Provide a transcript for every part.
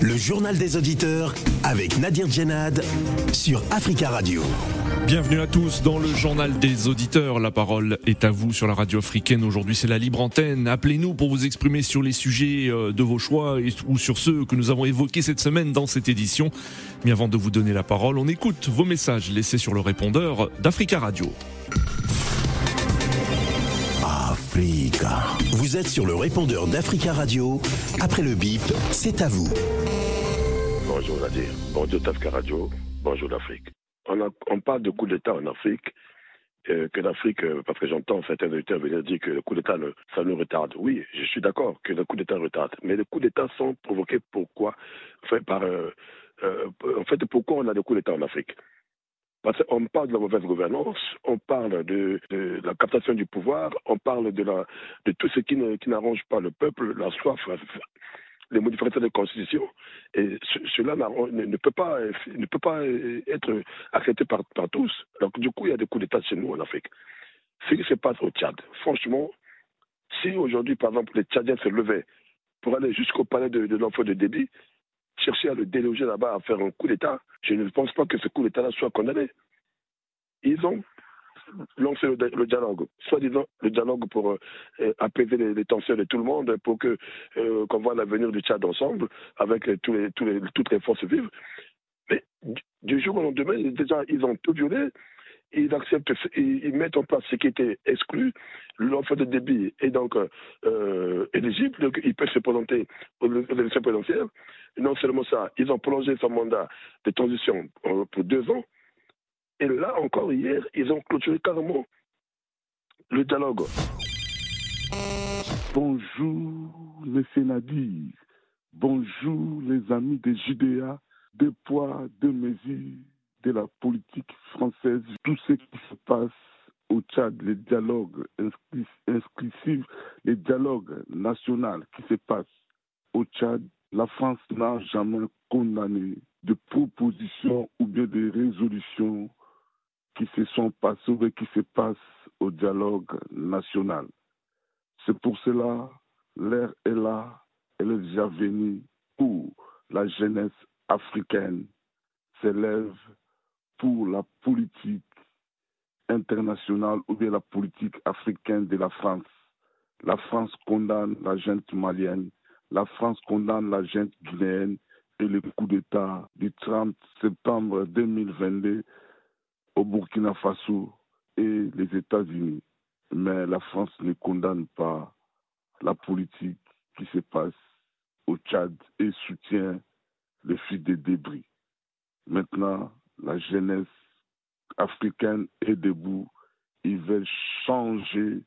Le journal des auditeurs avec Nadir Djenad sur Africa Radio. Bienvenue à tous dans le journal des auditeurs. La parole est à vous sur la radio africaine. Aujourd'hui, c'est la libre antenne. Appelez-nous pour vous exprimer sur les sujets euh, de vos choix ou sur ceux que nous avons évoqués cette semaine dans cette édition. Mais avant de vous donner la parole, on écoute vos messages laissés sur le répondeur d'Africa Radio. Vous êtes sur le répondeur d'Africa Radio. Après le bip, c'est à vous. Bonjour Nadir. Bonjour d'Africa Radio. Bonjour l'Afrique. On, parle de coup d'État en Afrique. Euh, que l'Afrique, euh, parce que j'entends certains auditeurs venir dire que le coup d'État, ça nous retarde. Oui, je suis d'accord que le coup d'État retarde. Mais les coups d'État sont provoqués pourquoi? Euh, En fait, pourquoi on a des coups d'État en Afrique? Parce qu'on parle de la mauvaise gouvernance, on parle de, la captation du pouvoir, on parle de, tout ce qui, n'arrange pas le peuple, la soif, les modifications de la Constitution. Et cela ne, peut pas, être accepté par, par tous. Donc, du coup, il y a des coups d'État chez nous en Afrique. Ce qui se passe au Tchad, franchement, si aujourd'hui, par exemple, les Tchadiens se levaient pour aller jusqu'au palais de, de l'enfant de débit, chercher à le déloger là-bas, à faire un coup d'État, je ne pense pas que ce coup d'État-là soit condamné. Ils ont lancé le, dialogue, soi-disant le dialogue pour euh, apaiser les, tensions de tout le monde, pour que euh, qu'on voit l'avenir du Tchad ensemble, avec toutes les forces vives. Mais du, du jour au lendemain, déjà, ils ont tout violé, ils acceptent, ils, ils, mettent en place ce qui était exclu. L'enfant de débit est donc euh, éligible, donc il peut se présenter aux élections présidentielles. Non seulement ça, ils ont prolongé son mandat de transition pour deux ans. Et là encore, hier, ils ont clôturé carrément le dialogue. Bonjour, les Nadir. Bonjour, les amis de Judéa, de poids, de mesure la politique française, tout ce qui se passe au Tchad, les dialogues inscriptifs, les dialogues nationaux qui se passent au Tchad, la France n'a jamais condamné de propositions ou bien de résolutions qui se sont passées ou qui se passent au dialogue national. C'est pour cela, l'ère est là, elle est déjà venue pour la jeunesse africaine s'élève pour la politique internationale ou bien la politique africaine de la France. La France condamne la gente malienne, la France condamne la gente guinéenne et le coup d'État du 30 septembre 2022 au Burkina Faso et les États-Unis. Mais la France ne condamne pas la politique qui se passe au Tchad et soutient le fuite des débris. Maintenant, la jeunesse africaine est debout. Ils veulent changer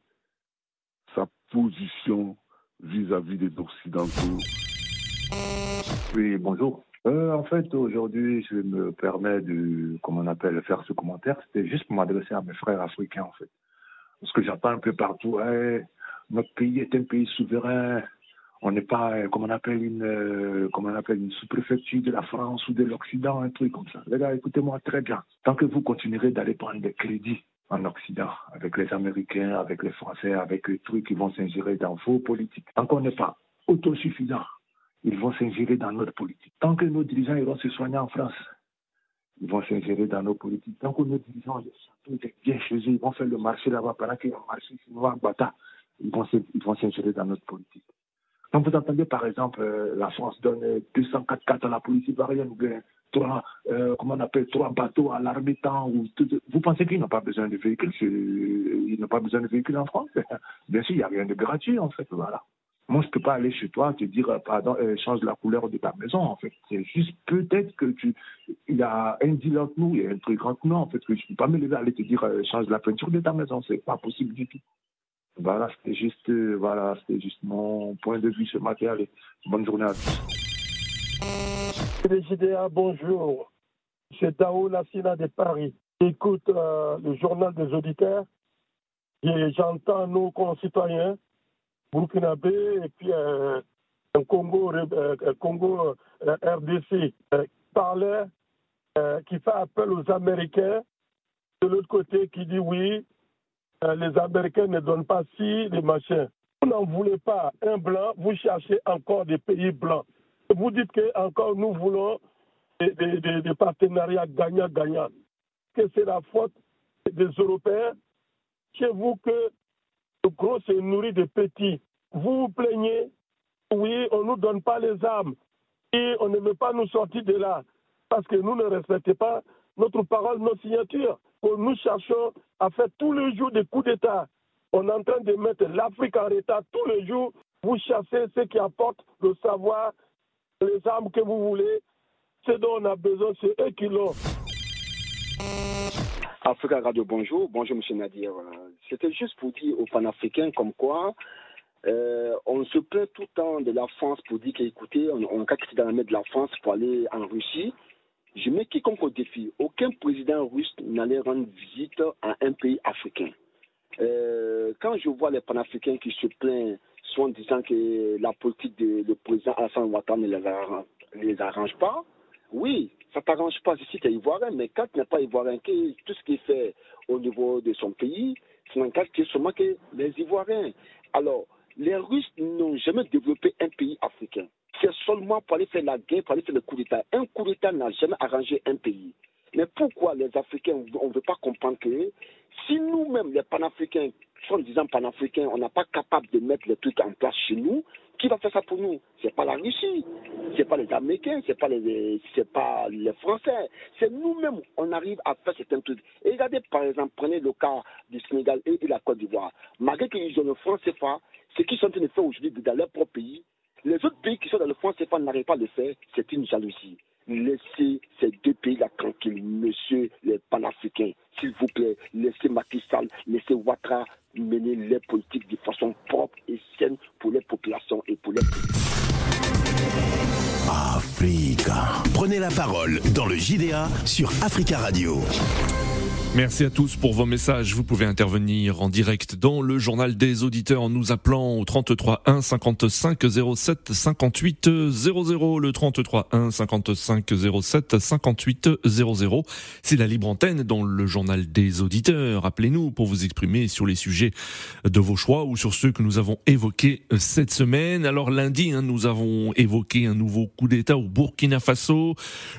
sa position vis-à-vis -vis des Occidentaux. Oui, bonjour. Euh, en fait, aujourd'hui, je me permets de, comme on appelle, faire ce commentaire. C'était juste pour m'adresser à mes frères africains, en fait. Parce que j'entends un peu partout, notre pays est un pays souverain, on n'est pas, euh, comme on appelle une, euh, comme on appelle une sous-préfecture de la France ou de l'Occident, un truc comme ça. Les gars, écoutez-moi très bien. Tant que vous continuerez d'aller prendre des crédits en Occident, avec les Américains, avec les Français, avec les trucs qui vont s'ingérer dans vos politiques, tant qu'on n'est pas autosuffisant, ils vont s'ingérer dans notre politique. Tant que nos dirigeants iront se soigner en France, ils vont s'ingérer dans nos politiques. Tant que nos dirigeants sont bien chez eux, ils vont faire le marché là-bas pendant qu'ils vont marcher, ils vont ils vont s'ingérer dans notre politique. Quand vous entendez par exemple euh, la France donne 204 cartes à la police ivoirienne ou bien trois, euh, comment on appelle, trois bateaux à l'armée ou tout, vous pensez qu'ils n'ont pas besoin de véhicules Ils n'ont pas besoin de véhicules en France? Bien sûr, il n'y a rien de gratuit en fait, voilà. Moi, je ne peux pas aller chez toi te dire, euh, pardon, euh, change la couleur de ta maison, en fait. C'est juste peut-être que tu, il y a un deal entre nous, il y a un truc entre nous, en fait, que je ne peux pas me lever aller te dire, euh, change la peinture de ta maison. C'est pas possible du tout. Voilà, c'était juste, euh, voilà, c'était juste mon point de vue ce matin. Allez, bonne journée à tous. GDA, bonjour. C'est Dao Lassina de Paris. J'écoute euh, le journal des auditeurs et j'entends nos concitoyens burkinabés et puis euh, un Congo, euh, Congo RDC parler euh, qui fait appel aux Américains, de l'autre côté qui dit oui, euh, les Américains ne donnent pas si, les machins. Vous n'en voulez pas un blanc, vous cherchez encore des pays blancs. Vous dites que encore nous voulons des, partenariats gagnant-gagnant. Que c'est la faute des Européens. Chez vous que le gros se nourrit des petits. Vous vous plaignez, oui, on ne nous donne pas les armes et on ne veut pas nous sortir de là parce que nous ne respectons pas notre parole, nos signatures. Nous cherchons à faire tous les jours des coups d'État. On est en train de mettre l'Afrique en état tous les jours. Vous chassez ceux qui apportent le savoir, les armes que vous voulez. Ce dont on a besoin, c'est eux qui l'ont. Africa Radio, bonjour. Bonjour, M. Nadir. C'était juste pour dire aux panafricains comme quoi euh, on se plaint tout le temps de la France pour dire qu'écoutez, on, on dans la main de la France pour aller en Russie. Je mets quiconque au défi. Aucun président russe n'allait rendre visite à un pays africain. Euh, quand je vois les panafricains qui se plaignent, soit en disant que la politique du président Hassan Ouattara ne les, arrange, pas, oui, ça t'arrange pas si tu es ivoirien, mais quand tu n'es pas ivoirien, tout ce qu'il fait au niveau de son pays, c'est n'engage que seulement que les Ivoiriens. Alors, les Russes n'ont jamais développé un pays africain. C'est seulement pour aller faire la guerre, pour aller faire le coup d'État. Un coup d'État n'a jamais arrangé un pays. Mais pourquoi les Africains, on ne veut pas comprendre que si nous-mêmes, les panafricains, sont disant panafricains, on n'est pas capable de mettre les trucs en place chez nous, qui va faire ça pour nous? C'est pas la Russie, c'est pas les Américains, c'est pas pas les Français, c'est nous-mêmes. On arrive à faire certains trucs. Et regardez par exemple, prenez le cas du Sénégal et de la Côte d'Ivoire. Malgré qu'ils ont le franc CFA, ce qu'ils sont en train de faire aujourd'hui dans leur propre pays, les autres pays qui sont dans le franc CFA n'arrivent pas à le faire. C'est une jalousie. Laissez ces deux pays-là tranquilles, monsieur les panafricains. S'il vous plaît, laissez Macky laissez Ouattara mener les politiques de façon propre et saine pour les populations et pour les Africa. Prenez la parole dans le JDA sur Africa Radio. Merci à tous pour vos messages. Vous pouvez intervenir en direct dans le journal des auditeurs en nous appelant au 33 1 55 07 58 00. Le 33 1 55 07 58 00. C'est la libre antenne dans le journal des auditeurs. Appelez-nous pour vous exprimer sur les sujets de vos choix ou sur ceux que nous avons évoqués cette semaine. Alors lundi, hein, nous avons évoqué un nouveau coup d'État au Burkina Faso.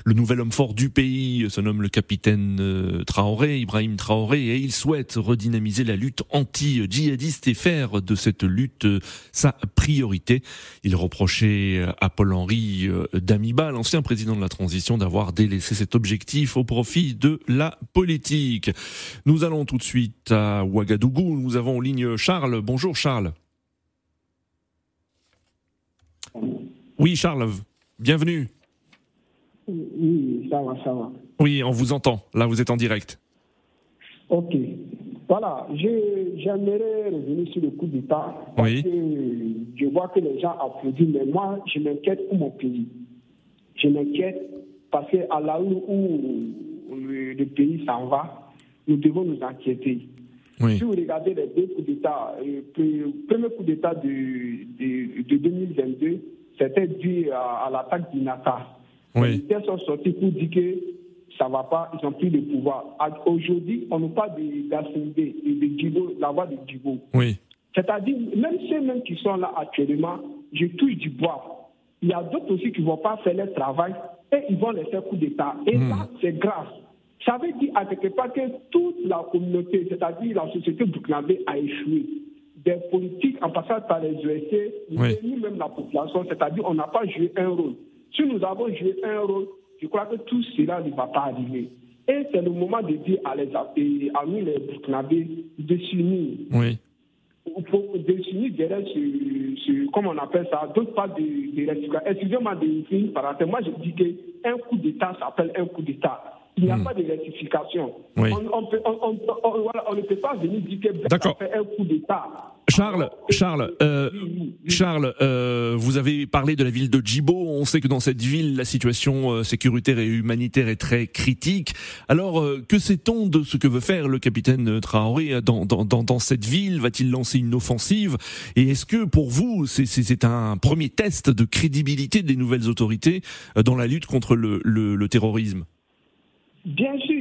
Le nouvel homme fort du pays se nomme le capitaine euh, Traoré Ibrahim Traoré et il souhaite redynamiser la lutte anti-djihadiste et faire de cette lutte euh, sa priorité. Il reprochait à Paul-Henri euh, Damiba, l'ancien président de la transition, d'avoir délaissé cet objectif au profit de la politique. Nous allons tout de suite à Ouagadougou. Nous avons en ligne Charles. Bonjour Charles. Oui Charles, bienvenue. Oui, ça va, ça va. Oui, on vous entend. Là, vous êtes en direct. Ok. Voilà, j'aimerais revenir sur le coup d'État. Oui. je vois que les gens applaudissent, mais moi, je m'inquiète pour mon pays. Je m'inquiète parce qu'à la où, où le, pays s'en va, nous devons nous inquiéter. Si vous regardez les deux coups d'État, euh, le premier coup d'État de, de, de, 2022, c'était dû à, l'attaque du NATA. Oui. Les sont sortis pour dire que ça ne va pas, ils n'ont plus de pouvoir. Aujourd'hui, on ne parle d'ACD et de Djibo, la voix de Djibo. Oui. C'est-à-dire, même ceux mêmes qui sont là actuellement, je touche du bois. Il y a d'autres aussi qui ne vont pas faire leur travail et ils vont laisser coup d'État. Et hmm. là, c'est grave. Ça veut dire à quelque part que toute la communauté, c'est-à-dire la société burkinabé, a échoué. Des politiques en passant par les USA, oui. même la population, c'est-à-dire on n'a pas joué un rôle. Si nous avons joué un rôle, je crois que tout cela ne va pas arriver. Et c'est le moment de dire à, les, à nous, les Burkinabés, de s'unir. Oui. De s'unir derrière ce, ce, comment on appelle ça, d'autres pas de, de Excusez-moi de finir par Moi, je dis qu'un coup d'État s'appelle un coup d'État. Il n'y a hmm. pas de rectification. Oui. On, peut, on, on, voilà, on, ne peut pas venir dire que fait un coup d'État. Charles, Charles, euh, Charles, euh, vous avez parlé de la ville de Djibo. On sait que dans cette ville, la situation euh, sécuritaire et humanitaire est très critique. Alors, euh, que sait-on de ce que veut faire le capitaine Traoré dans, dans, dans, dans cette ville? Va-t-il lancer une offensive? Et est-ce que pour vous, c'est un premier test de crédibilité des nouvelles autorités dans la lutte contre le, le, le terrorisme? Bien sûr,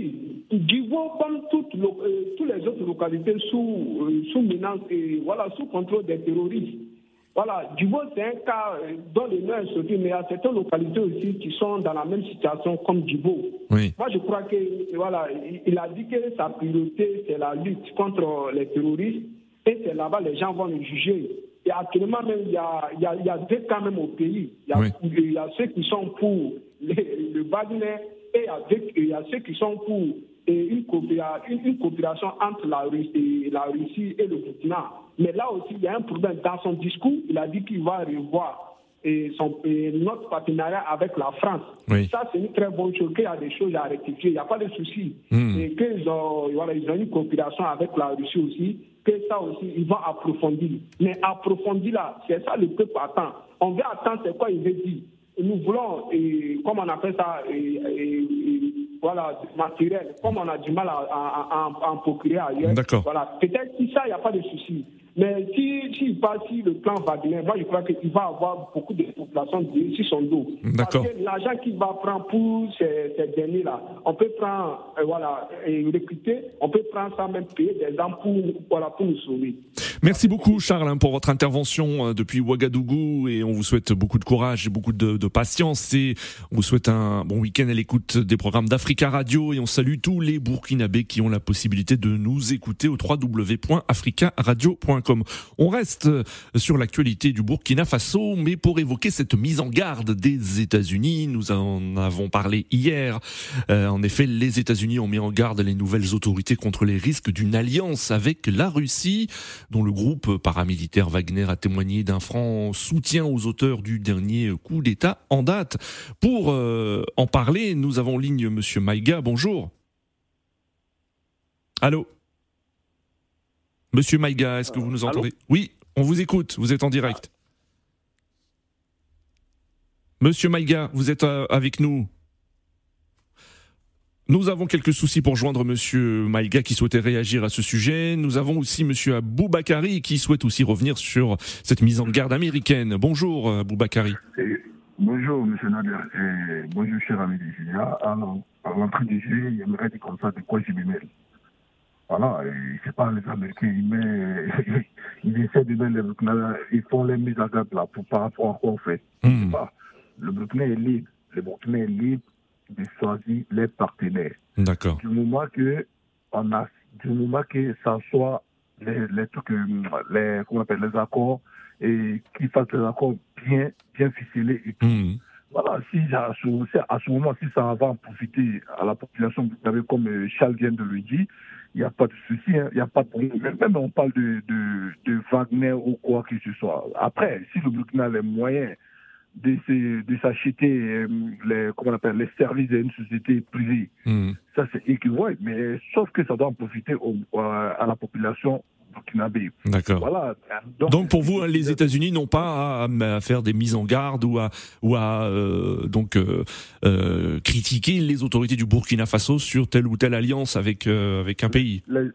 euh, toutes les autres localités sous, euh, sous menace et voilà, sous contrôle des terroristes. Voilà, Djibo, c'est un cas euh, dont le nom est sorti, mais il y a certaines localités aussi qui sont dans la même situation comme Djibo. Oui. Moi, je crois que voilà, il- il a dit que sa priorité, c'est la lutte contre les terroristes et c'est là-bas les gens vont le juger. Et actuellement, même, il y a, il y a, il y a deux cas même au pays. Il y a, Oui. il y a ceux qui sont pour les- le Wagner et il y a, deux- il y a ceux qui sont pour et une, coopéra- une- une coopération entre la Russie, et la Russie et le Burkina. Mais là aussi, il y a un problème. Dans son discours, il a dit qu'il va revoir et son, et notre partenariat avec la France. Oui. Ça, c'est une très bonne chose, qu'il y a des choses à rectifier, il n'y a pas de souci. Hmm. Et qu'ils ont, voilà, ils ont une coopération avec la Russie aussi, que ça aussi, ils vont approfondir. Mais approfondir là, c'est ça le peuple attend. On veut attendre, c'est quoi il veut dire. Nous voulons, et, comme on appelle ça, et, voilà, matériel, comme on a du mal à, à- à- à en procurer ailleurs. Voilà, peut-être si ça, il n'y a pas de souci. Mais si, si il passe, si le plan Wagner, moi je crois qu'il va avoir beaucoup de populations sur son dos. D'accord. Parce que l'argent qu'il va prendre pour ces, ces derniers-là, on peut prendre, euh, voilà, et recruter, on peut prendre ça même payer des gens pour, voilà, pour nous sauver. Merci beaucoup Charles hein, pour votre intervention euh, depuis Ouagadougou et on vous souhaite beaucoup de courage et beaucoup de, de patience et on vous souhaite un bon week-end à l'écoute des programmes d'Africa Radio et on salue tous les Burkinabés qui ont la possibilité de nous écouter au www.africaradio.com. On reste euh, sur l'actualité du Burkina Faso mais pour évoquer cette mise en garde des États-Unis, nous en avons parlé hier. Euh, en effet, les États-Unis ont mis en garde les nouvelles autorités contre les risques d'une alliance avec la Russie dont le groupe paramilitaire Wagner a témoigné d'un franc soutien aux auteurs du dernier coup d'État en date. Pour euh, en parler, nous avons en ligne Monsieur Maïga. Bonjour. Allô? Monsieur Maïga, est-ce que vous nous allô entendez Oui, on vous écoute, vous êtes en direct. Monsieur Maïga, vous êtes euh, avec nous nous avons quelques soucis pour joindre Monsieur Maïga qui souhaitait réagir à ce sujet. Nous avons aussi Monsieur Aboubakari qui souhaite aussi revenir sur cette mise en garde américaine. Bonjour Aboubakari. Et bonjour, monsieur Nader. Et bonjour, cher ami des Julia. Alors, à l'entrée du jeu, il aimerait dire comme ça de quoi je me mêle. Voilà, c'est pas les Américains, ils, mettent, ils essaient de mettre les Burkinabés, ils font les mises en garde là pour, par rapport à quoi on fait? Hmm. Pas. Le Burkina est libre. Le Burkina est libre de choisir les partenaires. D'accord. Du moment que on a, du moment que ça soit les, les trucs, euh, les, comment on appelle, les accords et qu'ils fassent les accords bien, bien ficelés et tout. Hmm. Voilà, si à ce, à ce moment, si ça va en profiter à la population, vous savez, comme euh, Charles vient de le dire, il n'y a pas de souci, hein, il n'y a pas de problème. Même, on parle de, de, de Wagner ou quoi que ce soit. Après, si le Burkina a les moyens de, se- de s'acheter euh, les, comment on appelle, les services d'une société privée, Hmm. ça c'est équivalent, mais sauf que ça doit en profiter au- à la population burkinabé. D'accord. Voilà. Donc, pour vous, les États-Unis n'ont pas à, à faire des mises en garde ou à, ou à euh, donc euh, euh, critiquer les autorités du Burkina Faso sur telle ou telle alliance avec euh, avec un pays. les,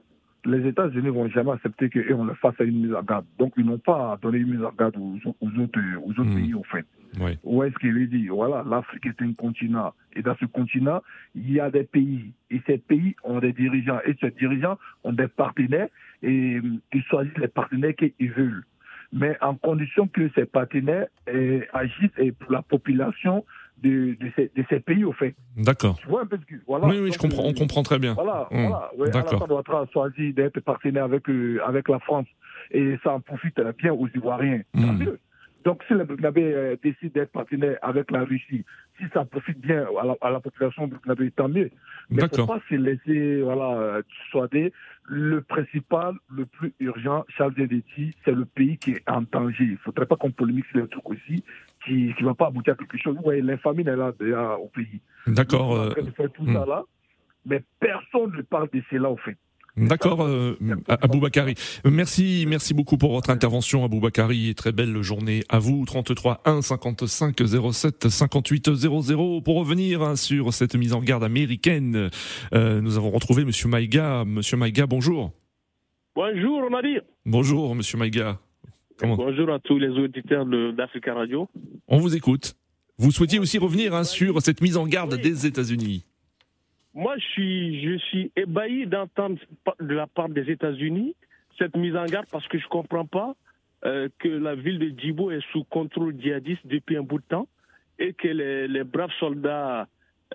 les États-Unis vont jamais accepter qu'on leur fasse une mise en garde. Donc, ils n'ont pas à donner une mise en garde aux, aux autres, aux autres Hmm. pays, au fait. Oui. Où est-ce qu'il est dit? Voilà, l'Afrique est un continent. Et dans ce continent, il y a des pays. Et ces pays ont des dirigeants. Et ces dirigeants ont des partenaires. Et euh, ils choisissent les partenaires qu'ils veulent. Mais en condition que ces partenaires euh, agissent euh, pour la population de, de, ces, de ces pays, au fait. D'accord. Tu vois un peu ce que. Voilà. Oui, oui, je comprends, on euh, comprend très bien. voilà, Hmm. voilà. Ouais, D'accord. Ouattara a choisi d'être partenaire avec, euh, avec la France et ça en profite bien aux Ivoiriens. Mieux. Donc, si le Burkinabé euh, décide d'être partenaire avec la Russie, si ça profite bien à la, à la population burkinabé, tant mieux. Mais il ne faut pas se laisser voilà, dissuader. Le principal, le plus urgent, Charles Zedeti, c'est le pays qui est en danger. Il ne faudrait pas qu'on polémique sur les trucs aussi qui ne va pas aboutir à quelque chose. Vous voyez, l'infamie est là déjà au pays. D'accord. En euh, tout hmm. ça là, mais personne ne parle de cela, au fait. D'accord, euh, Aboubakari. Merci, merci beaucoup pour votre intervention, Aboubakari, et très belle journée à vous. 33 1 55 07 58 00. Pour revenir hein, sur cette mise en garde américaine, euh, nous avons retrouvé Monsieur Maïga. Monsieur Maïga, bonjour. Bonjour Nadir. Bonjour, Monsieur Maïga. Comment? Bonjour à tous les auditeurs de- d'Africa Radio. On vous écoute. Vous souhaitiez aussi revenir hein, sur cette mise en garde des États-Unis. Moi, je suis, je suis ébahi d'entendre de la part des États-Unis cette mise en garde parce que je ne comprends pas euh, que la ville de Djibo est sous contrôle djihadiste depuis un bout de temps et que les, les braves soldats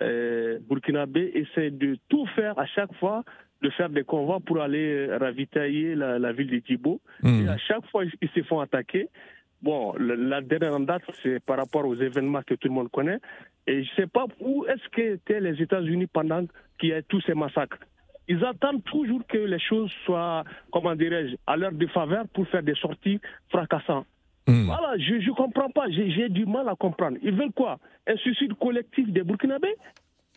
euh, burkinabés essaient de tout faire à chaque fois de faire des convois pour aller ravitailler la, la ville de Djibo. Hmm. Et à chaque fois, ils se font attaquer. Bon, la dernière en date, c'est par rapport aux événements que tout le monde connaît. Et je ne sais pas où est-ce qu'étaient les États-Unis pendant qu'il y a tous ces massacres. Ils attendent toujours que les choses soient, comment dirais-je, à leur défaveur pour faire des sorties fracassantes. Voilà, je ne comprends pas, j'ai j'ai du mal à comprendre. Ils veulent quoi? Un suicide collectif des Burkinabés?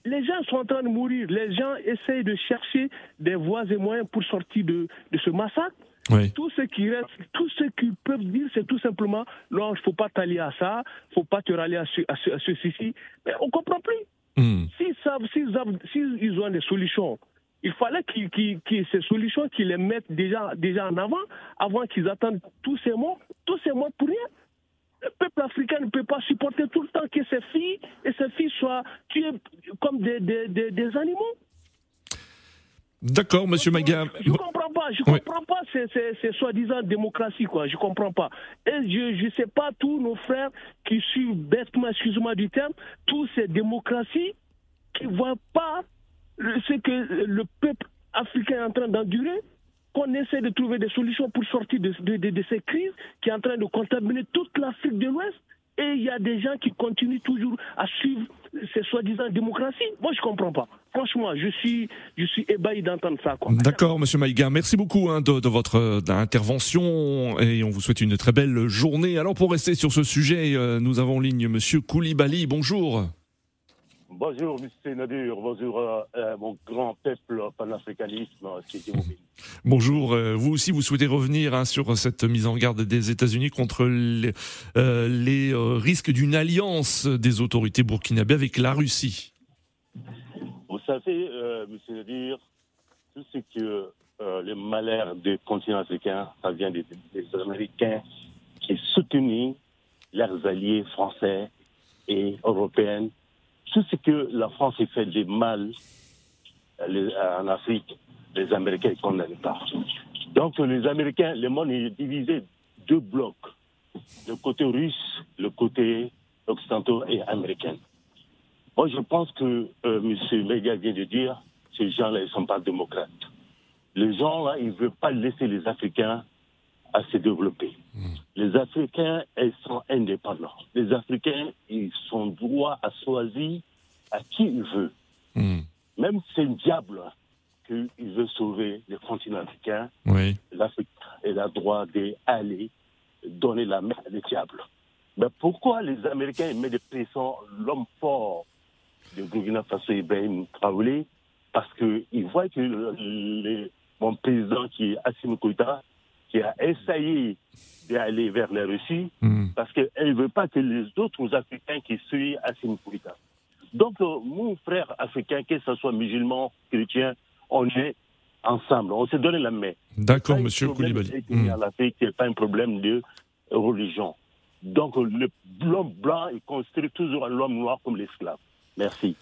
Les gens sont en train de mourir. Les gens essayent de chercher des voies et moyens pour sortir de, de ce massacre. Oui. Tout ce qui reste, tout ce qu'ils peuvent dire, c'est tout simplement non, il ne faut pas t'allier à ça, il ne faut pas te rallier à, ce, à, ce, à ceci. Mais on ne comprend plus. Hmm. S'ils savent, s'ils savent- s'ils ont des solutions, il fallait qu'ils, qu'ils- qu'ils- ces solutions, qu'ils les mettent déjà, déjà en avant, avant qu'ils attendent tous ces mots, tous ces mots pour rien. Le peuple africain ne peut pas supporter tout le temps que ses filles et ses filles soient tuées comme des, des, des, des animaux. D'accord, monsieur Maga. Je comprends je comprends pas ces, ces, ces soi-disant démocratie, quoi. Je comprends pas. Et je, je sais pas tous nos frères qui suivent bêtement, excuse-moi du terme, tous ces démocraties qui voient pas ce que le peuple africain est en train d'endurer, qu'on essaie de trouver des solutions pour sortir de, de, de- de ces crises qui est en train de contaminer toute l'Afrique de l'Ouest. Et il y a des gens qui continuent toujours à suivre ces soi-disant démocraties. Moi, je comprends pas. Franchement, je suis, je suis ébahi d'entendre ça. D'accord, Monsieur Maïga. Merci beaucoup hein, de, de votre euh, intervention et on vous souhaite une très belle journée. Alors pour rester sur ce sujet, euh, nous avons en ligne Monsieur Koulibaly. Bonjour. Bonjour, M. Nadir. Bonjour, euh, euh, mon grand peuple panafricanisme qui. Bonjour. euh, Vous aussi, vous souhaitez revenir hein, sur cette mise en garde des États-Unis contre les, euh, les euh, risques d'une alliance des autorités burkinabées avec la Russie. Vous savez, M. Nadir, tout ce que le malheur du continent africain, ça vient des, des Américains qui soutenaient leurs alliés français et européens. Tout ce que la France fait de mal en Afrique, les Américains ne condamnent pas. Donc les Américains, le monde est divisé deux blocs. Le côté russe, le côté occidental et américain. Moi, je pense que euh, M. Mega vient de dire, ces gens-là, ne sont pas démocrates. Les gens-là, ils ne veulent pas laisser les Africains à se développer. Les Africains, ils sont indépendants. Les Africains, ils sont droits à choisir à qui ils veulent. Même si c'est un diable qu'il veut sauver le continent africain, Oui. l'Afrique a le droit d'aller donner la main au diable. Mais pourquoi les Américains mettent des pressions l'homme fort de Burkina Faso, Ibrahim Traoré? Parce qu'ils voient que le- le- mon président qui est Assimi Goïta, qui a essayé d'aller vers la Russie, parce qu'il ne veut pas que les autres Africains qui suivent Assimi Goïta. Donc, euh, mon frère africain, que ce soit musulman, chrétien, on est ensemble, on s'est donné la main. D'accord, Monsieur Koulibaly. Afrique, c'est pas un problème de religion. Donc, l'homme blanc, il construit toujours l'homme noir comme l'esclave. Merci.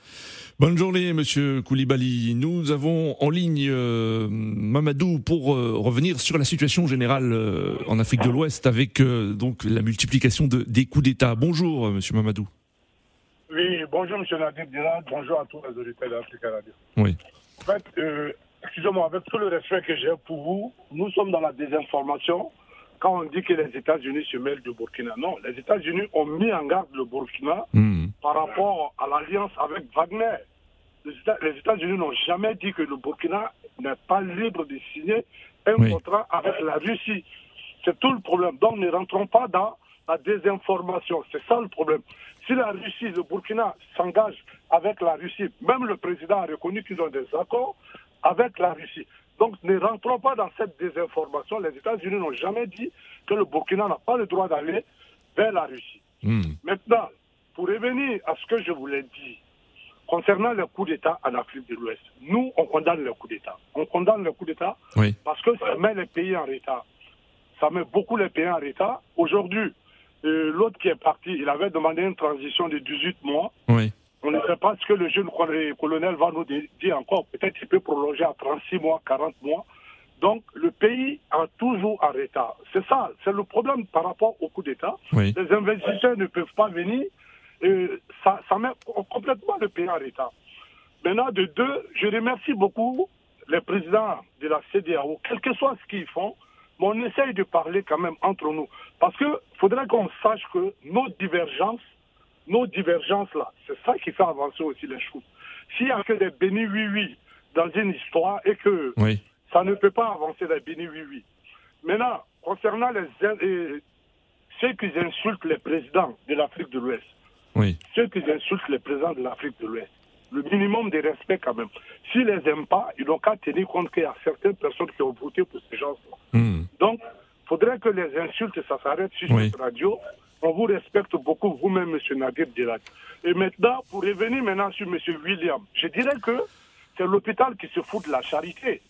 Bonne journée, Monsieur Koulibaly. Nous avons en ligne euh, Mamadou pour euh, revenir sur la situation générale euh, en Afrique de l'Ouest avec euh, donc la multiplication de, des coups d'État. Bonjour, euh, Monsieur Mamadou. Oui, bonjour M. Nadir Dirad, bonjour à tous les auditeurs d'Africa Radio. Oui. En fait, euh, excusez-moi, avec tout le respect que j'ai pour vous, nous sommes dans la désinformation quand on dit que les États-Unis se mêlent du Burkina. Non, les États-Unis ont mis en garde le Burkina par rapport à l'alliance avec Wagner. Les États-Unis n'ont jamais dit que le Burkina n'est pas libre de signer un contrat avec la Russie. C'est tout le problème. Donc ne rentrons pas dans la désinformation. C'est ça le problème. Si la Russie, le Burkina s'engage avec la Russie, même le président a reconnu qu'ils ont des accords avec la Russie. Donc ne rentrons pas dans cette désinformation. Les États-Unis n'ont jamais dit que le Burkina n'a pas le droit d'aller vers la Russie. Maintenant, pour revenir à ce que je voulais dire, concernant le coup d'État en Afrique de l'Ouest, nous, on condamne le coup d'État. On condamne le coup d'État Oui. parce que ça met les pays en retard. Ça met beaucoup les pays en retard. Aujourd'hui, euh, l'autre qui est parti, il avait demandé une transition de 18 mois. Oui. On ne sait pas ce que le jeune colonel va nous dire encore. Peut-être qu'il peut prolonger à 36 mois, 40 mois. Donc, le pays a toujours en retard. C'est ça, c'est le problème par rapport au coup d'État. Les investisseurs ne peuvent pas venir. Et ça, ça met complètement le pays en retard. Maintenant, de deux, je remercie beaucoup les présidents de la CDAO, quel que soit ce qu'ils font, mais on essaye de parler quand même entre nous. Parce qu'il faudrait qu'on sache que nos divergences, nos divergences là, c'est ça qui fait avancer aussi les choses. S'il n'y a que des bénis oui-oui dans une histoire et que ça ne peut pas avancer des bénis oui-oui. Maintenant, concernant les, ceux qui insultent les présidents de l'Afrique de l'Ouest, ceux qui insultent les présidents de l'Afrique de l'Ouest, le minimum de respect quand même. S'ils les aiment pas, ils n'ont qu'à tenir compte qu'il y a certaines personnes qui ont voté pour ces gens-là. Hmm. Donc, faudrait que les insultes, ça s'arrête sur cette radio. On vous respecte beaucoup, vous-même, M. Nadir Dirak. Et maintenant, pour revenir maintenant sur M. William, je dirais que c'est l'hôpital qui se fout de la charité.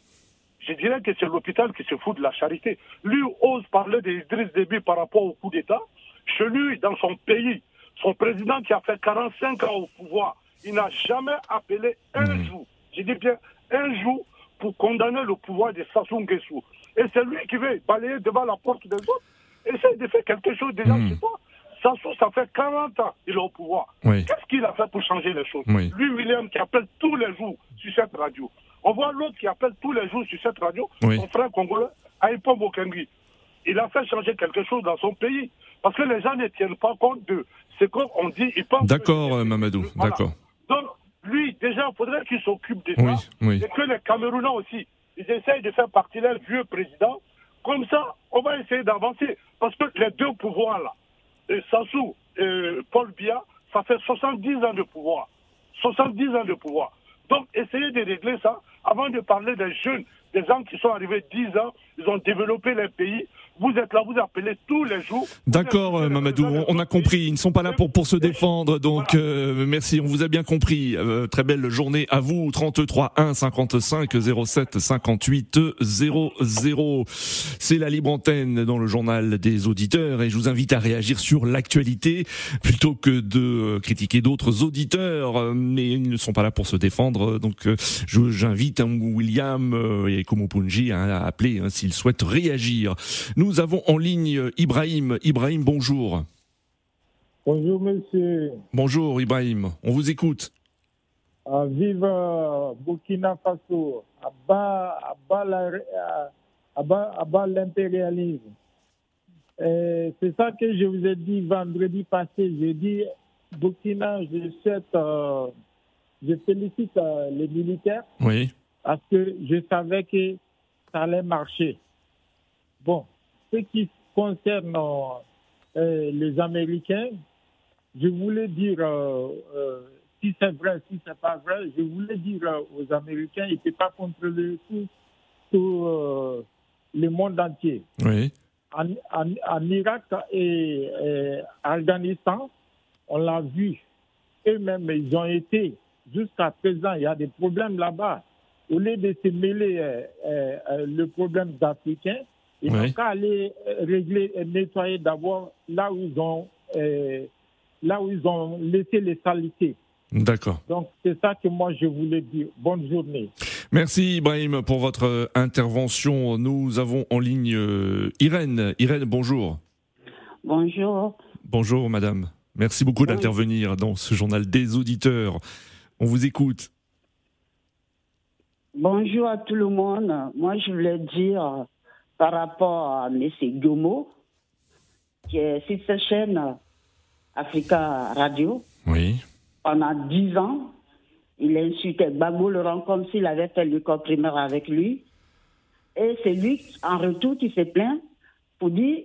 Je dirais que c'est l'hôpital qui se fout de la charité. Lui ose parler d'Idriss Déby par rapport au coup d'État. Chez lui, dans son pays, son président qui a fait 45 ans au pouvoir, il n'a jamais appelé un hmm. jour, je dis bien un jour, pour condamner le pouvoir de Sassou Nguesso. Et c'est lui qui veut balayer devant la porte des autres. Essaye de faire quelque chose déjà mmh. chez toi. Sassou, ça fait 40 ans qu'il est au pouvoir. Qu'est-ce qu'il a fait pour changer les choses Lui, William, qui appelle tous les jours sur cette radio. On voit l'autre qui appelle tous les jours sur cette radio, son frère congolais, Aïpo Bokengi. Il a fait changer quelque chose dans son pays. Parce que les gens ne tiennent pas compte de ce qu'on dit. D'accord, Mamadou, d'accord. Donc, lui, déjà, il faudrait qu'il s'occupe de ça. Et que les Camerounais aussi, ils essayent de faire partie leur vieux président. Comme ça, on va essayer d'avancer. Parce que les deux pouvoirs là, Sassou et Paul Biya, ça fait 70 ans de pouvoir. 70 ans de pouvoir. Donc, essayez de régler ça avant de parler des jeunes, des gens qui sont arrivés 10 ans, ils ont développé les pays. Vous êtes là, vous appelez tous les jours. D'accord, euh, Mamadou, on, a compris. Ils ne sont pas là pour, pour se défendre, donc euh, merci, on vous a bien compris. Euh, très belle journée à vous. 33 1 55 07 58 00. C'est la libre antenne dans le journal des auditeurs et je vous invite à réagir sur l'actualité plutôt que de critiquer d'autres auditeurs. Mais ils ne sont pas là pour se défendre, donc j'invite William et Komopunji à appeler hein, s'ils souhaitent réagir. Nous nous avons en ligne Ibrahim. Ibrahim, bonjour. Bonjour, monsieur. Bonjour, Ibrahim. On vous écoute. Vive Burkina Faso. À bas, l'impérialisme. C'est ça que je vous ai dit vendredi passé. J'ai dit, Burkina, je souhaite, euh, je félicite euh, les militaires. Oui. Parce que je savais que ça allait marcher. Bon, ce qui concerne euh, les Américains, je voulais dire, euh, euh, si c'est vrai, si c'est pas vrai, je voulais dire aux Américains, ils ne peuvent pas contrôler tout, tout le monde entier. Oui. En, Irak et, en Afghanistan, on l'a vu. Eux-mêmes, ils ont été, jusqu'à présent, il y a des problèmes là-bas. Au lieu de se mêler le problème d'Africains, ils n'ont qu'à aller euh, régler et nettoyer d'abord là où ils ont euh, là où ils ont laissé les saletés. D'accord. Donc c'est ça que moi je voulais dire. Bonne journée. Merci Ibrahim pour votre euh, intervention. Nous avons en ligne Irène. Irène, bonjour. Bonjour. Bonjour madame. Merci beaucoup d'intervenir dans ce journal des auditeurs. On vous écoute. Bonjour à tout le monde. Moi je voulais dire par rapport à M. Gomo, qui est sur cette chaîne Africa Radio. Oui. Pendant dix ans, il Gbagbo le rend comme s'il avait fait l'école primaire avec lui. Et c'est lui, en retour, qui s'est plaint pour dire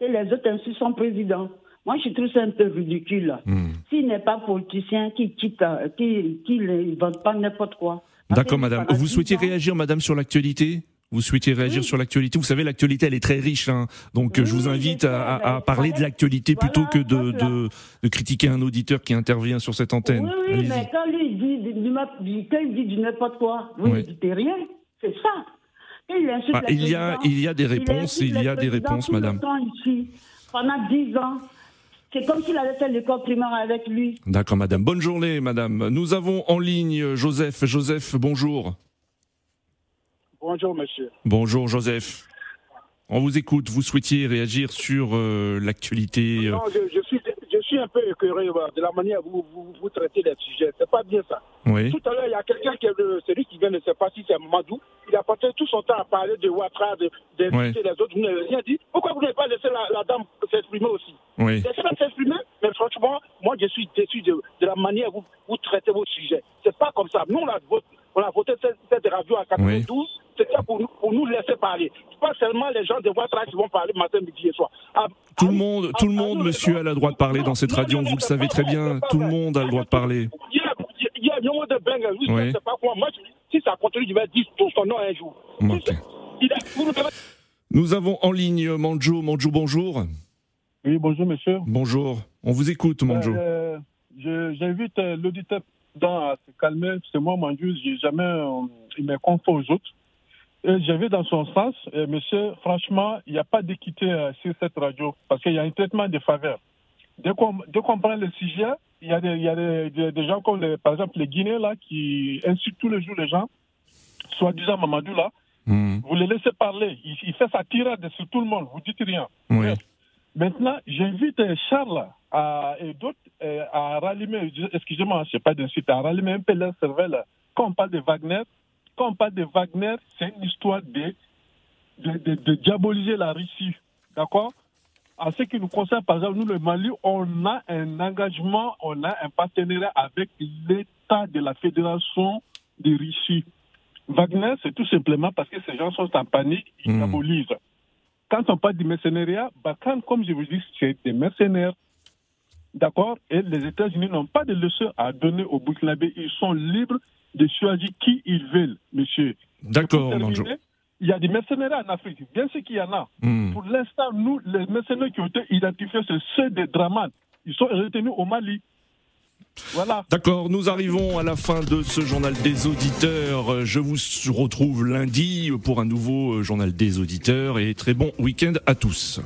que les autres insultent son président. Moi, je trouve ça un peu ridicule. Hmm. S'il n'est pas politicien, qui quitte, qui, qui ne vante pas n'importe quoi. D'accord, madame. Vous souhaitiez réagir, madame, sur l'actualité? Vous souhaitez réagir sur l'actualité Vous savez, l'actualité, elle est très riche. Hein. Donc, je vous invite à, parler de l'actualité plutôt que de, de, critiquer un auditeur qui intervient sur cette antenne. Oui, oui mais quand lui dit, quand il dit du n'importe quoi, vous ne dites rien. C'est ça. Bah, il, y a, il y a des réponses, il, y a des réponses, madame. Ici, pendant dix ans, C'est comme s'il avait fait l'école primaire avec lui. D'accord, madame. Bonne journée, madame. Nous avons en ligne Joseph. Joseph, bonjour. Bonjour, monsieur. Bonjour, Joseph. On vous écoute. Vous souhaitiez réagir sur euh, l'actualité euh, Non, je, suis, je suis un peu écœuré de la manière dont vous, vous, traitez les sujets. C'est pas bien ça. Oui. Tout à l'heure, il y a quelqu'un qui est celui qui vient, ne sais pas si c'est Madou. Il a passé tout son temps à parler de Ouattara, d'inviter les autres. Vous n'avez rien dit. Pourquoi vous n'avez pas laissé la, dame s'exprimer aussi? Oui. Laissez-la s'exprimer. Mais franchement, moi, je suis déçu de, la manière dont vous, vous traitez vos sujets. C'est pas comme ça. Nous, on a, on a voté cette, cette radio à 92. C'était pour nous, pour nous laisser parler. Pas seulement les gens de Ouattara qui vont parler matin, midi et soir. Ah, tout le monde, tout le monde, monsieur, a le droit de parler dans cette radio. Vous le savez très bien. Tout le monde a le droit de parler. Il y a, a de Bengal. Oui. sais pas quoi. Moi, si ça continue, je vais dire tout son nom un jour. Nous avons en ligne Manjo. Manjo, bonjour. Oui, bonjour, monsieur. Bonjour. On vous écoute, Manjo. Euh, J'invite euh, l'auditeur à se calmer. C'est moi, Manjo. J'ai jamais euh, il me confond aux autres. J'avais dans son sens, monsieur, franchement, il n'y a pas d'équité euh, sur cette radio parce qu'il y a un traitement de faveur. Dès qu'on prend le sujet, il y a des, il y a des, des gens comme, par exemple, les Guinéens là, qui insultent tous les jours les gens, soi-disant Mamadou là. Hmm. Vous les laissez parler. Il, fait sa tirade sur tout le monde. Vous dites rien. Maintenant, j'invite euh, Charles à, et d'autres euh, à rallumer, excusez-moi, je sais pas d'insulte, à rallumer un peu leur cervelle. Quand on parle de Wagner, quand on parle de Wagner, c'est une histoire de, de, diaboliser la Russie. D'accord? En ce qui nous concerne, par exemple, nous, le Mali, on a un engagement, on a un partenariat avec l'État de la Fédération de Russie. Wagner, c'est tout simplement parce que ces gens sont en panique, ils hmm. diabolisent. Quand on parle du mercenariat, bah, comme je vous dis, c'est des mercenaires. D'accord Et les États-Unis n'ont pas de leçons à donner aux Burkinabés. Ils sont libres de choisir qui ils veulent, monsieur. D'accord, Il y a des mercenaires en Afrique, bien sûr qu'il y en a. Hmm. Pour l'instant, nous, les mercenaires qui ont été identifiés, c'est ceux des Draman. Ils sont retenus au Mali. Voilà. D'accord, nous arrivons à la fin de ce journal des auditeurs. Je vous retrouve lundi pour un nouveau journal des auditeurs et très bon week-end à tous.